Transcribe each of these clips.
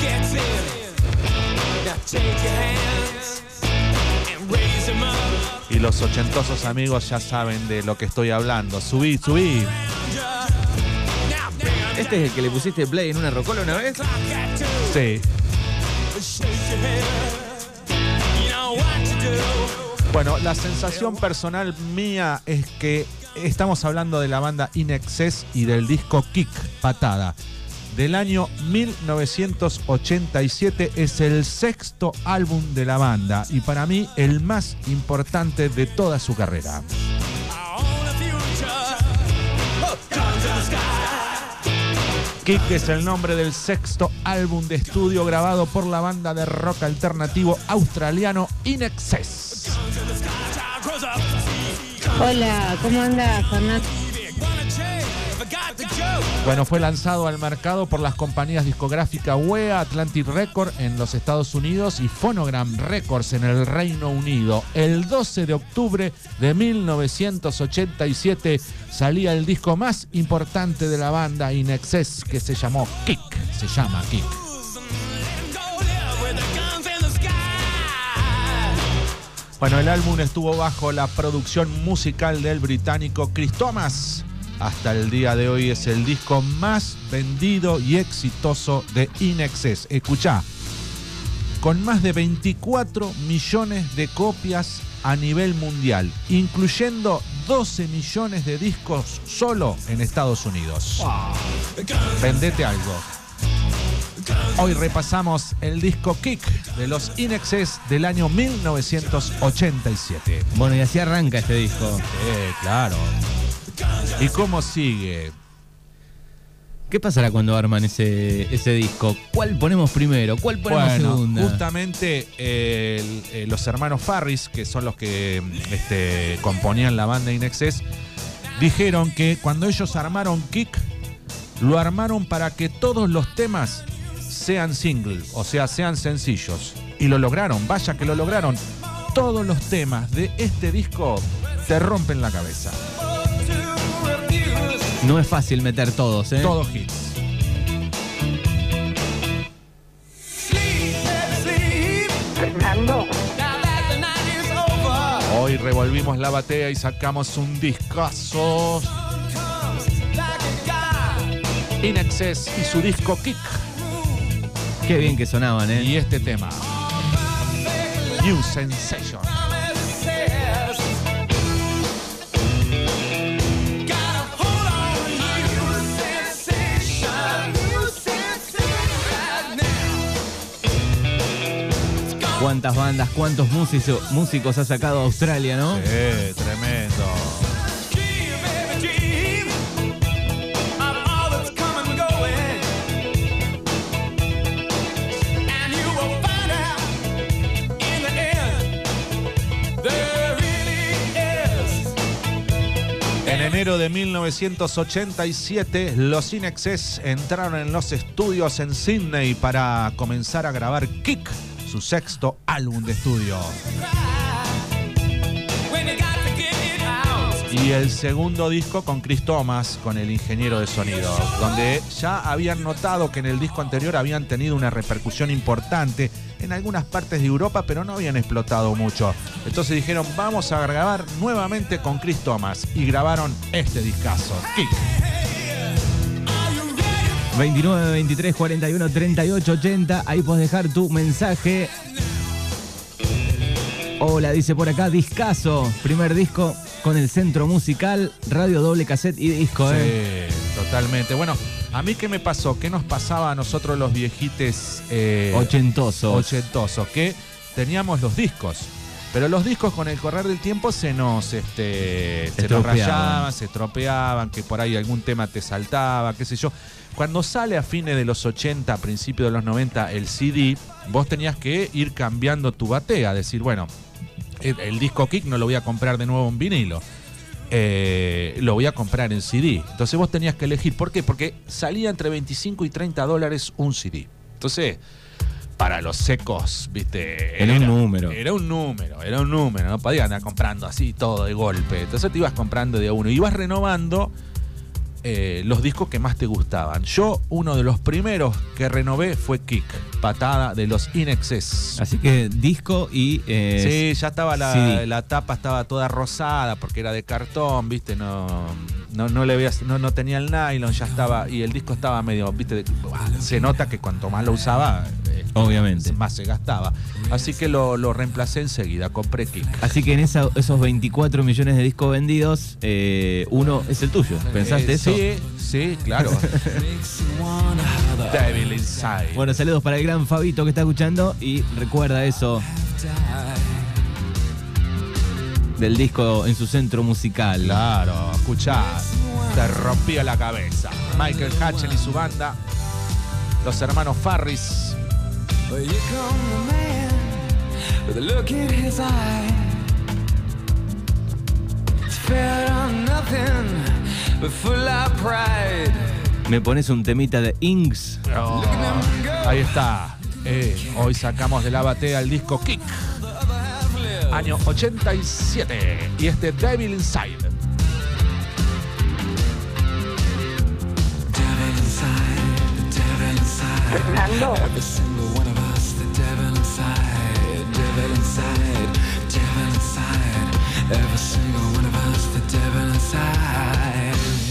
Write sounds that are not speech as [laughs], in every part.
gets in. Now take your hands and raise up. Y los ochentosos amigos ya saben de lo que estoy hablando. Subí, subí. ¿Este es el que le pusiste play en una rocola una vez? Sí. Bueno, la sensación personal mía es que estamos hablando de la banda In Excess y del disco Kick, Patada. Del año 1987 es el sexto álbum de la banda y para mí el más importante de toda su carrera. Kick es el nombre del sexto álbum de estudio grabado por la banda de rock alternativo australiano In Excess. Hola, ¿cómo anda, Fernando? Bueno, fue lanzado al mercado por las compañías discográficas WEA, Atlantic Record en los Estados Unidos y Phonogram Records en el Reino Unido. El 12 de octubre de 1987 salía el disco más importante de la banda In Excess que se llamó Kick. Se llama Kick. Bueno, el álbum estuvo bajo la producción musical del británico Chris Thomas. Hasta el día de hoy es el disco más vendido y exitoso de In Excess. Escuchá, con más de 24 millones de copias a nivel mundial, incluyendo 12 millones de discos solo en Estados Unidos. Vendete algo. Hoy repasamos el disco Kick de los In Excess del año 1987. Bueno, y así arranca este disco. Eh, claro. ¿Y cómo sigue? ¿Qué pasará cuando arman ese, ese disco? ¿Cuál ponemos primero? ¿Cuál ponemos Bueno, segunda? justamente eh, el- eh, los hermanos Farris, que son los que este, componían la banda In Excess, dijeron que cuando ellos armaron Kick, lo armaron para que todos los temas sean single, o sea, sean sencillos. Y lo lograron, vaya que lo lograron. Todos los temas de este disco te rompen la cabeza. No es fácil meter todos, ¿eh? Todos hits. Fernando. Hoy revolvimos la batea y sacamos un discazo. In Excess y su disco Kick. Qué bien que sonaban, ¿eh? Y este tema. New Sensation. Cuántas bandas, cuántos músicos, ha sacado Australia, ¿no? Eh, tremendo. En enero de 1987, los In Excess entraron en los estudios en Sydney para comenzar a grabar Kick, su sexto álbum de estudio. Y el segundo disco con Chris Thomas, con el ingeniero de sonido, donde ya habían notado que en el disco anterior habían tenido una repercusión importante en algunas partes de Europa, pero no habían explotado mucho. Entonces dijeron, vamos a grabar nuevamente con Chris Thomas. Y grabaron este discazo, Kick. 29, 23, 41, 38, 80. Ahí podés dejar tu mensaje. Hola, dice por acá, discaso. Primer disco con el centro musical, radio doble cassette y disco, ¿eh? Sí, totalmente. Bueno, a mí qué me pasó, qué nos pasaba a nosotros los viejites eh, Ochentosos. ochentosos, que teníamos los discos. Pero los discos con el correr del tiempo se nos, este, se nos rayaban, se estropeaban, que por ahí algún tema te saltaba, qué sé yo. Cuando sale a fines de los 80, a principios de los 90 el CD, vos tenías que ir cambiando tu batea, decir, bueno, el, el disco Kick no lo voy a comprar de nuevo en vinilo. Eh, lo voy a comprar en CD. Entonces vos tenías que elegir. ¿Por qué? Porque salía entre 25 y 30 dólares un CD. Entonces, para los secos, viste. Era un número. Era un número, era un número. No podías andar comprando así todo de golpe. Entonces te ibas comprando de a uno. Ibas renovando eh, los discos que más te gustaban. Yo, uno de los primeros que renové fue Kick, Patada de los Inexes. Así que disco y. eh, Sí, ya estaba la, la tapa estaba toda rosada porque era de cartón, viste, no, no, no le veías, no, no tenía el nylon, ya estaba, y el disco estaba medio, viste, de- se nota que cuanto más lo usaba, Obviamente. más se gastaba. Así que lo, lo reemplacé enseguida, compré Kick. Así que en esa- esos 24 millones de discos vendidos, eh, uno es el tuyo. ¿Pensaste Eh, eso? Sí, sí, claro. [laughs] Devil Inside. Bueno, saludos para el gran Fabito que está escuchando y recuerda eso del disco en su centro musical. Claro, escuchá, te rompía la cabeza. Michael Hatchell y su banda, los hermanos Farris. Well, you come the man with a look in his eye. Spared on nothing but full of pride. Me pones un temita de Inks. Oh, ahí está. Eh, hoy sacamos de la batea el disco Kick, año 87. Y este Devil Inside. Devil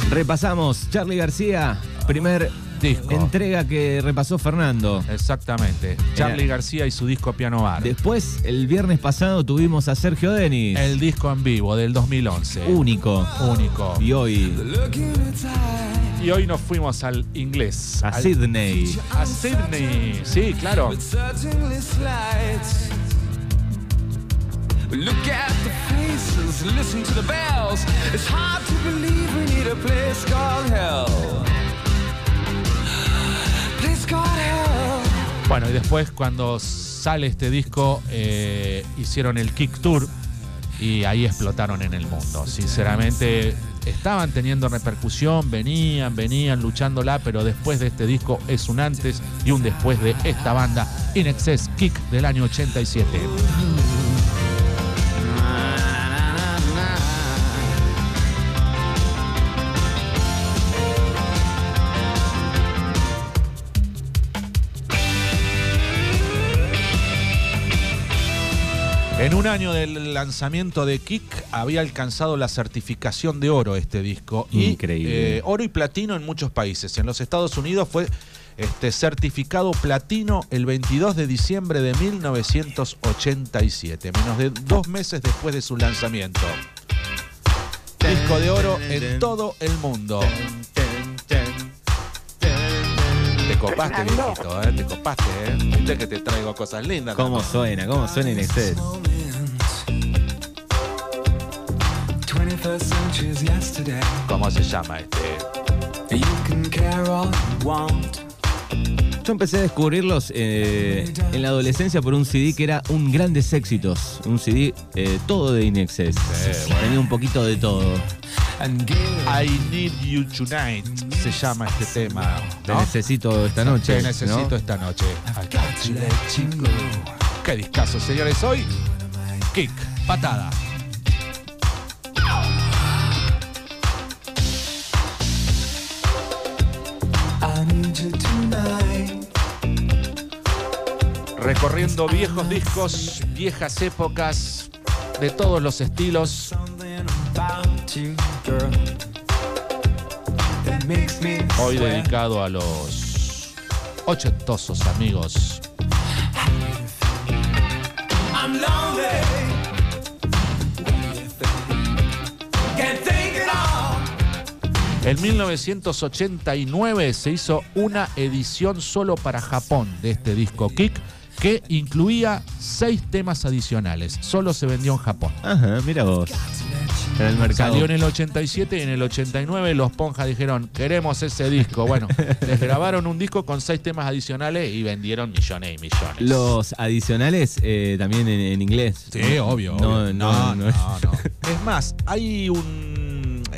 Repasamos, Charlie García, primer Disco. entrega que repasó Fernando. Exactamente. Charlie García y su disco Piano Bar. Después, el viernes pasado tuvimos a Sergio Denis. El disco en vivo del 2011. único. Único. Y hoy. Y hoy nos fuimos al inglés. a al- Sydney. A Sydney. Sí, claro. Look at the faces, listen to the bells. It's hard to believe we need a place called hell. Place called hell. Bueno, y después cuando sale este disco, eh, hicieron el Kick Tour y ahí explotaron en el mundo. Sinceramente, estaban teniendo repercusión, venían, venían luchándola, pero después de este disco es un antes y un después de esta banda, In Excess Kick del año 87. Un año del lanzamiento de Kick había alcanzado la certificación de oro este disco. Y, Increíble. eh, oro y platino en muchos países. En los Estados Unidos fue este, certificado platino el 22 de diciembre de 1987, menos de dos meses después de su lanzamiento. Disco de oro en todo el mundo. Te copaste, viejito, ¿eh? Te copaste, ¿eh? Viste que te traigo cosas lindas. ¿Cómo suena? ¿Cómo suena en Excel? ¿Cómo se llama este? You can care all you want. Yo empecé a descubrirlos eh, en la adolescencia por un CD que era un grandes éxitos. Un CD eh, todo de Inexcess. Tenía un poquito de todo. I Need You Tonight se llama este tema. Te necesito esta noche. Te necesito ¿no? esta noche. Qué discazo, señores. Hoy, kick, patada. Recorriendo viejos discos, viejas épocas, de todos los estilos. Hoy dedicado a los ochentosos amigos. En 1989 se hizo una edición solo para Japón de este disco Kick que incluía seis temas adicionales. Solo se vendió en Japón. Ajá, mira vos. En el mercado. Salió en el 87 y en el 89 los Ponjas dijeron, queremos ese disco. Bueno, [laughs] les grabaron un disco con seis temas adicionales y vendieron millones y millones. Los adicionales eh, también en, en inglés. Sí, obvio. No, obvio. no, no. [laughs] Es más, hay un,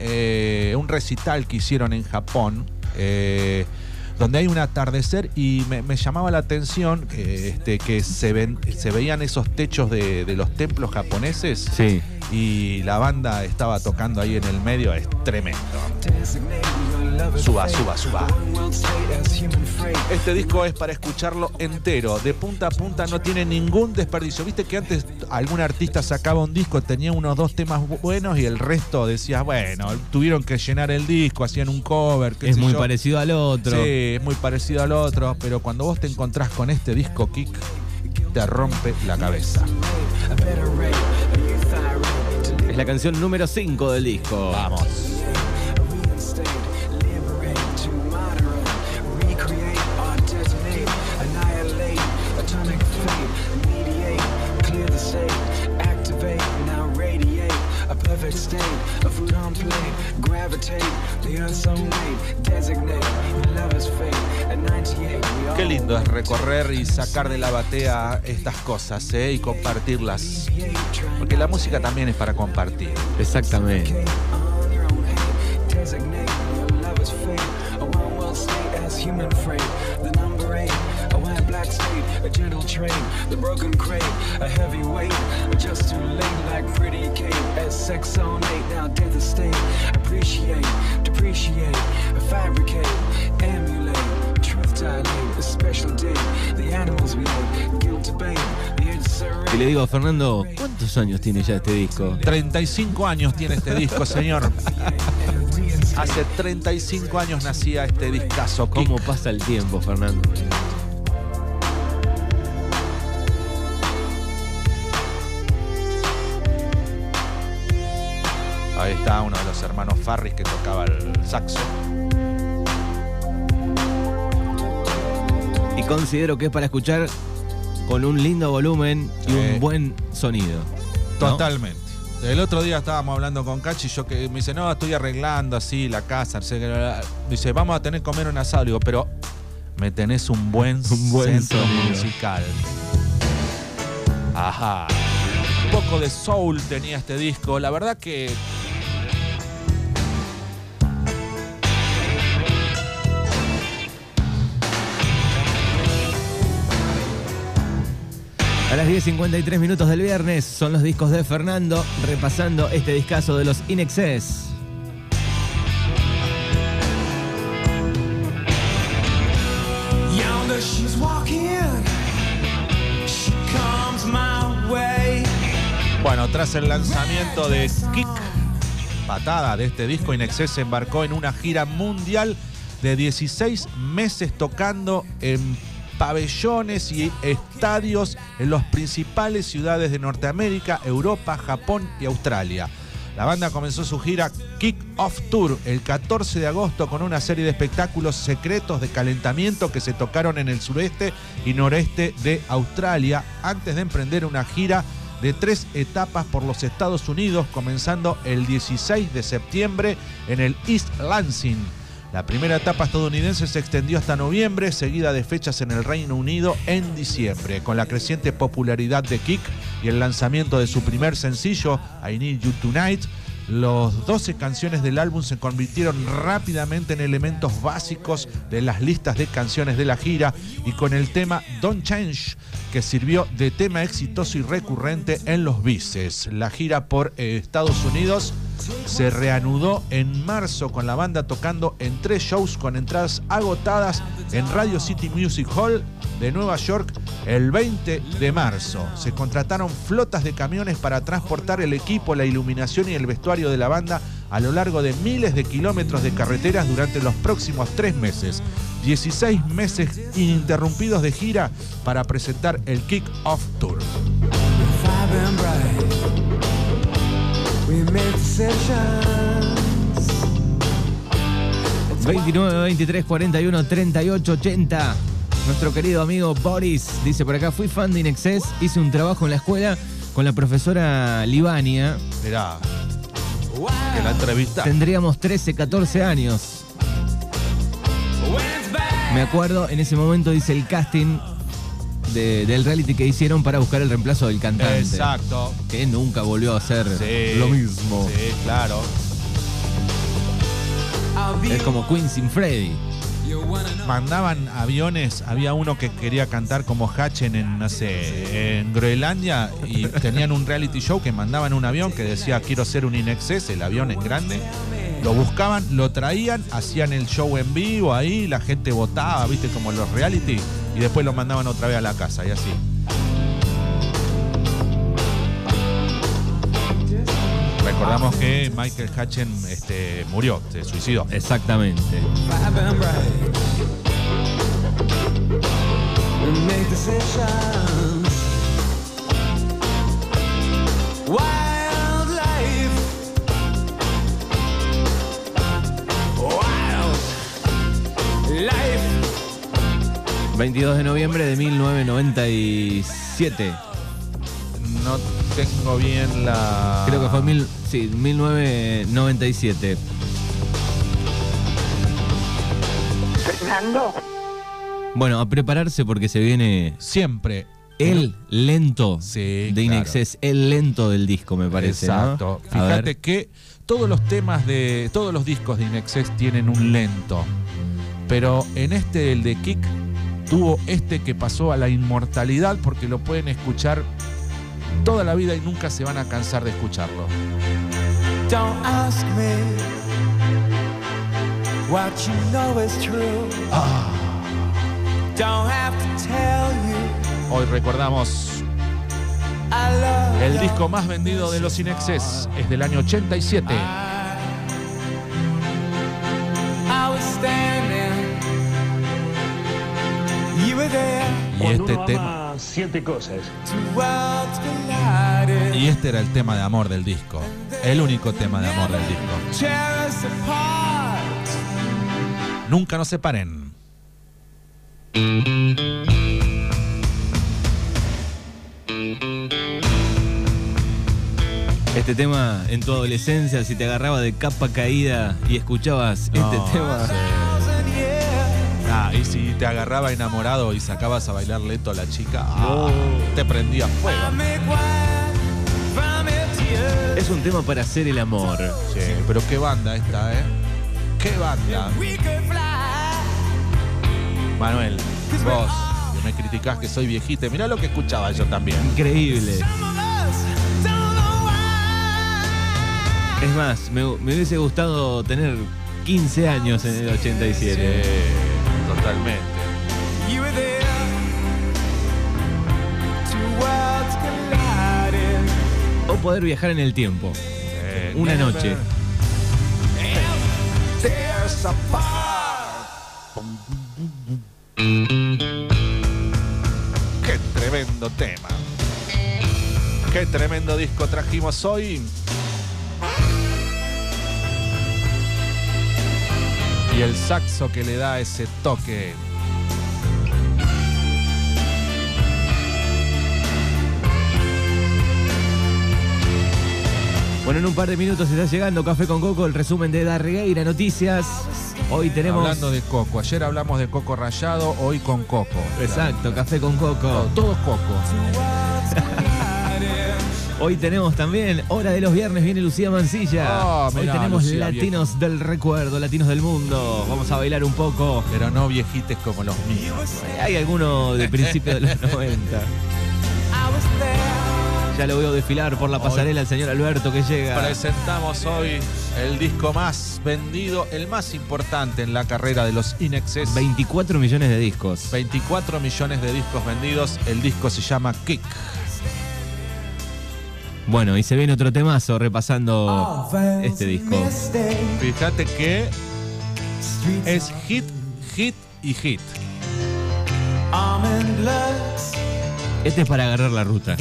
eh, un recital que hicieron en Japón. eh, donde hay un atardecer y me, me llamaba la atención eh, este, que se, ven, se veían esos techos de, de los templos japoneses Sí. y la banda estaba tocando ahí en el medio, es tremendo. Suba, suba, suba. Este disco es para escucharlo entero, de punta a punta, no tiene ningún desperdicio. Viste que antes algún artista sacaba un disco, tenía unos dos temas buenos y el resto decías, bueno, tuvieron que llenar el disco, hacían un cover. qué Es sé muy yo. parecido al otro. Sí, es muy parecido al otro, pero cuando vos te encontrás con este disco Kick, te rompe la cabeza. Es la canción número 5 del disco. Vamos. Lindo es recorrer y sacar de la batea estas cosas ¿eh? y compartirlas. Porque la música también es para compartir. Exactamente. Y le digo, Fernando, ¿cuántos años tiene ya este disco? 35 años tiene este disco, señor. Hace 35 años nacía este discazo. Kick. ¿Cómo pasa el tiempo, Fernando? Ahí está uno de los hermanos Farris que tocaba el saxo. Considero que es para escuchar con un lindo volumen y un buen sonido. ¿no? Totalmente. El otro día estábamos hablando con Cachi y yo que me dice, no, estoy arreglando así la casa. no sé qué". Dice, vamos a tener que comer un asado. Digo, pero me tenés un buen, [laughs] Un buen centro sonido. musical. Ajá. Un poco de soul tenía este disco. La verdad que las 10.53 minutos del viernes son los discos de Fernando, repasando este discazo de los Inexcess. Yonder she's walking. She comes my way. Bueno, tras el lanzamiento de Kick, patada de este disco, Inexcess se embarcó en una gira mundial de 16 meses tocando en pabellones y estadios en las principales ciudades de Norteamérica, Europa, Japón y Australia. La banda comenzó su gira Kick Off Tour el 14 de agosto con una serie de espectáculos secretos de calentamiento que se tocaron en el sureste y noreste de Australia antes de emprender una gira de tres etapas por los Estados Unidos, comenzando el 16 de septiembre en el East Lansing. La primera etapa estadounidense se extendió hasta noviembre, seguida de fechas en el Reino Unido en diciembre. Con la creciente popularidad de Kick y el lanzamiento de su primer sencillo, I Need You Tonight, los 12 canciones del álbum se convirtieron rápidamente en elementos básicos de las listas de canciones de la gira y con el tema Don't Change, que sirvió de tema exitoso y recurrente en los bices. La gira por Estados Unidos se reanudó en marzo con la banda tocando en tres shows con entradas agotadas en Radio City Music Hall de Nueva York el 20 de marzo. Se contrataron flotas de camiones para transportar el equipo, la iluminación y el vestuario de la banda a lo largo de miles de kilómetros de carreteras durante los próximos tres meses. 16 meses ininterrumpidos de gira para presentar el Kick Off Tour. 29, 23, 41, 38, 80. Nuestro querido amigo Boris dice por acá, fui fan de Inexcess, hice un trabajo en la escuela con la profesora Libania. Mirá, que la entrevista. Tendríamos 13, 14 años. Me acuerdo, en ese momento hice el casting de- del reality que hicieron para buscar el reemplazo del cantante. Exacto. Que nunca volvió a hacer Sí, lo mismo. Sí, claro. Es como Queen sin Freddy. Mandaban aviones, había uno que quería cantar como Hatchen en, no sé, en Groenlandia y tenían un reality show que mandaban un avión que decía quiero ser un Inexcess, el avión en grande, Lo buscaban, lo traían, hacían el show en vivo ahí, la gente votaba, viste, como los reality, y después lo mandaban otra vez a la casa y así. Recordamos que Michael Hutchen este, murió, se suicidó. Exactamente. Make 22 de noviembre de 1997. No tengo bien la. Creo que fue mil, sí, 1997. Fernando. Bueno, a prepararse porque se viene Siempre. el lento Sí, de Inexcess, el lento del disco, me parece. ¿no? Exacto. Ver. Fíjate que todos los temas de. Todos los discos de Inexcess tienen un lento. Pero en este, el de Kick, tuvo este que pasó a la inmortalidad porque lo pueden escuchar toda la vida y nunca se van a cansar de escucharlo. Don't ask me what you know is true. Don't have to tell you Hoy recordamos el disco más vendido de los Inexcess. Es del año 87. Y este tema. siete cosas. Y este era el tema de amor del disco. El único tema de amor del disco. Tear us apart. Nunca nos separen. Este tema en tu adolescencia, si te agarraba de capa caída y escuchabas No, este tema. sí. Ah, y si te agarraba enamorado y sacabas a bailar lento a la chica, ah, te prendía fuego. Es un tema para hacer el amor. Sí, pero qué banda esta, ¿eh? ¿Qué banda? Manuel, vos que me criticás que soy viejita, mirá lo que escuchaba yo también. Increíble. Es más, me, me hubiese gustado tener 15 años en el 87. Sí, totalmente. O poder viajar en el tiempo. Eh, Una never noche. Qué tremendo tema. Qué tremendo disco trajimos hoy. Y el saxo que le da ese toque. Bueno, en un par de minutos está llegando Café con Coco, el resumen de Darregueira Noticias. Hoy tenemos. Hablando de coco. Ayer hablamos de coco rallado, hoy con coco. Exacto, Café con Coco. todo coco. [laughs] Hoy tenemos también Hora de los Viernes, viene Lucía Mancilla. Ah, Hoy tenemos Lucía, Latinos del Recuerdo, Latinos del Mundo. Vamos a bailar un poco. Pero no viejites como los míos. Hay alguno de principios de los 90. I was there. Ya lo veo desfilar por la pasarela el señor Alberto que llega. Presentamos hoy el disco más vendido, el más importante en la carrera de los Inexes. 24 millones de discos. 24 millones de discos vendidos. El disco se llama Kick. Bueno, y se viene otro temazo repasando este disco. Fíjate que es hit, hit y hit. Este es para agarrar la ruta.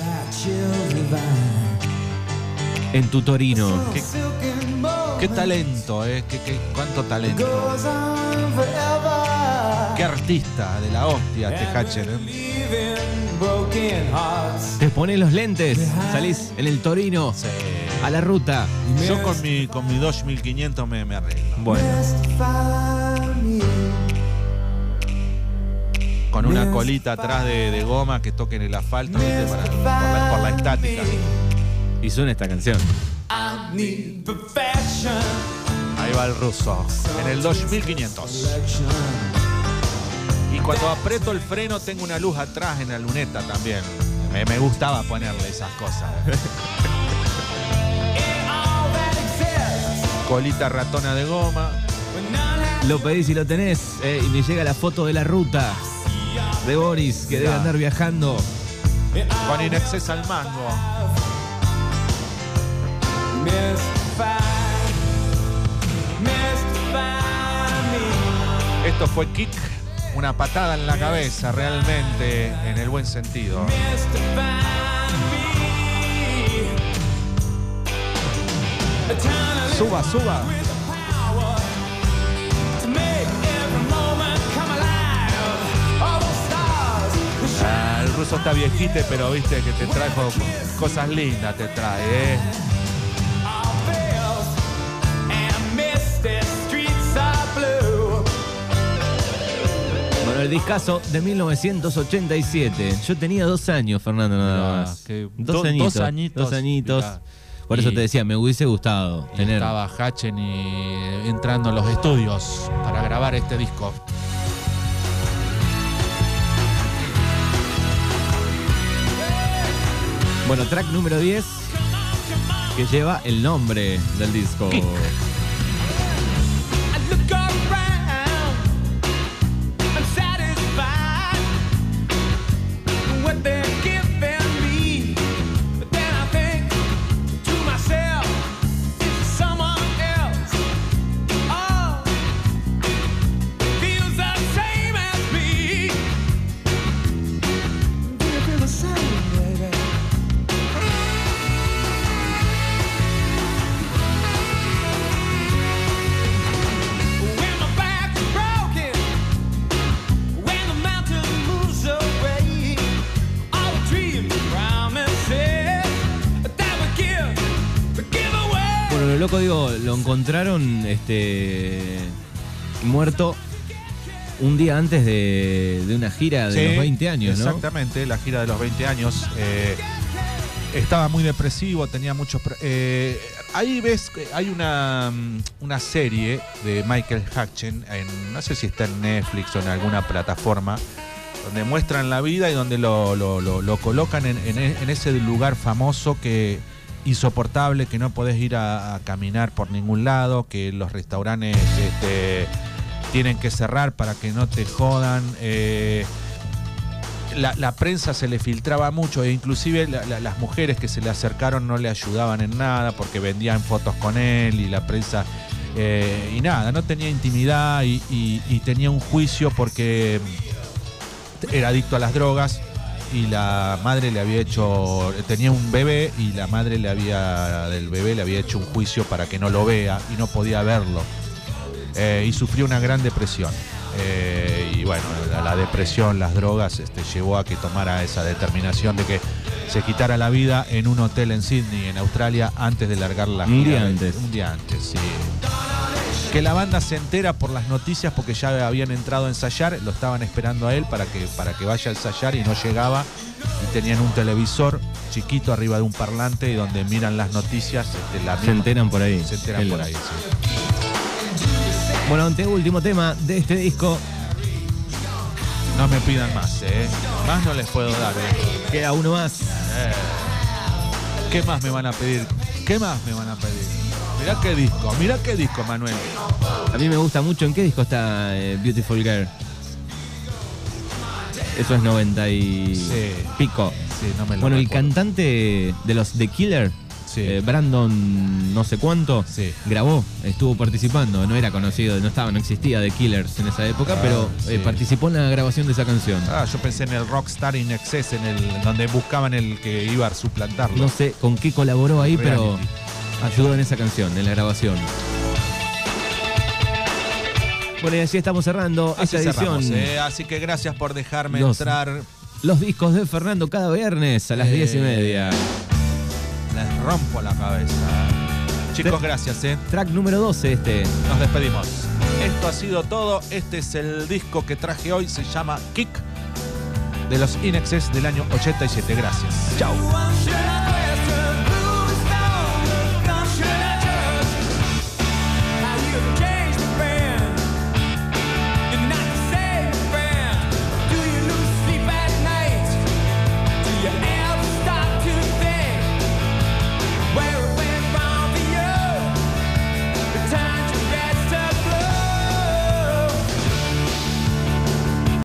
En tu Torino. Qué, talento, ¿eh? Qué, qué- cuánto talento. Qué artista de la hostia, este Hatcher. ¿eh? Leaving broken hearts. Te pones los lentes, salís en el Torino Sí. a la ruta. Yo con mi, con mi Dodge 1500 me, me arreglo. Bueno. Con una colita atrás de, de goma que toque en el asfalto, ¿viste? Para- por, la, por la estática. y suena esta canción. Ahí va el ruso. En el Dodge 1500. Cuando aprieto el freno tengo una luz atrás en la luneta también. Me, me gustaba ponerle esas cosas. Colita ratona de goma. Lo pedís y lo tenés. eh, y me llega la foto de la ruta de Boris, que debe Mirá. andar viajando. Con Inexcess al mango. Esto fue Kick, una patada en la cabeza, realmente, en el buen sentido. Suba, suba. Ah, el ruso está viejite, pero viste que te trajo cosas lindas, te trae, ¿eh? El discazo de 1987. Yo tenía dos años, Fernando, nada más. que- dos, do- añitos, dos añitos, Dos añitos. mirá. Por eso te decía, me hubiese gustado Y tener. estaba Hatchen y entrando a los estudios para grabar este disco. Bueno, track número 10, que lleva el nombre del disco. [laughs] loco digo, lo encontraron este muerto un día antes de, de una gira de Sí, los 20 años, ¿no? Exactamente, la gira de los 20 años. eh, estaba muy depresivo, tenía muchos... eh, ahí ves, hay una, mm, una serie de Michael Hatchen, en, no sé si está en Netflix o en alguna plataforma, donde muestran la vida y donde lo, lo- lo- lo colocan en, en en ese lugar famoso que insoportable, que no podés ir a, caminar por ningún lado, que los restaurantes este, tienen que cerrar para que no te jodan. eh, la, prensa se le filtraba mucho e inclusive la- la- las mujeres que se le acercaron no le ayudaban en nada porque vendían fotos con él y la prensa eh, y nada, no tenía intimidad y tenía un juicio porque era adicto a las drogas y la madre le había hecho, tenía un bebé y la madre le había, del bebé le había hecho un juicio para que no lo vea y no podía verlo. Eh, y sufrió una gran depresión. Eh, y bueno, la, la depresión, las drogas, este, llevó a que tomara esa determinación de que se quitara la vida en un hotel en Sydney, en Australia, antes de largar la Un gira. día antes. Un día antes, sí. Que la banda se entera por las noticias porque ya habían entrado a ensayar, lo estaban esperando a él para que, para que vaya a ensayar y no llegaba. Y tenían un televisor chiquito arriba de un parlante y donde miran las noticias. este, la Se misma- enteran por ahí. Se enteran Qué por ahí, sí. Bueno, ante último tema de este disco, No me pidan más, ¿eh? Más no les puedo dar, ¿eh? queda uno más. Eh, ¿Qué más me van a pedir? ¿Qué más me van a pedir? Mirá qué disco, mirá qué disco, Manuel. A mí me gusta mucho. ¿En qué disco está eh, Beautiful Girl? Eso es 90 y Sí. pico. Sí, no me lo Bueno, el cantante de los The Killer, Sí. eh, Brandon no sé cuánto, grabó, estuvo participando, no era conocido, no estaba, no existía The Killers en esa época, Ah, pero eh, participó en la grabación de esa canción. Ah, yo pensé en el Rockstar in Excess, en el donde buscaban el que iba a suplantarlo. No sé con qué colaboró ahí, pero. Ayudó en esa canción, en la grabación. Bueno, y así estamos cerrando Así esta cerramos, edición. ¿eh? Así que gracias por dejarme Los- entrar. Los discos de Fernando cada viernes a las Eh, diez y media. Les rompo la cabeza. Chicos, gracias, ¿eh? Track número 12 este. Nos despedimos. Esto ha sido todo. Este es el disco que traje hoy. Se llama Kick de los Inexes del año 87. Gracias. Chao.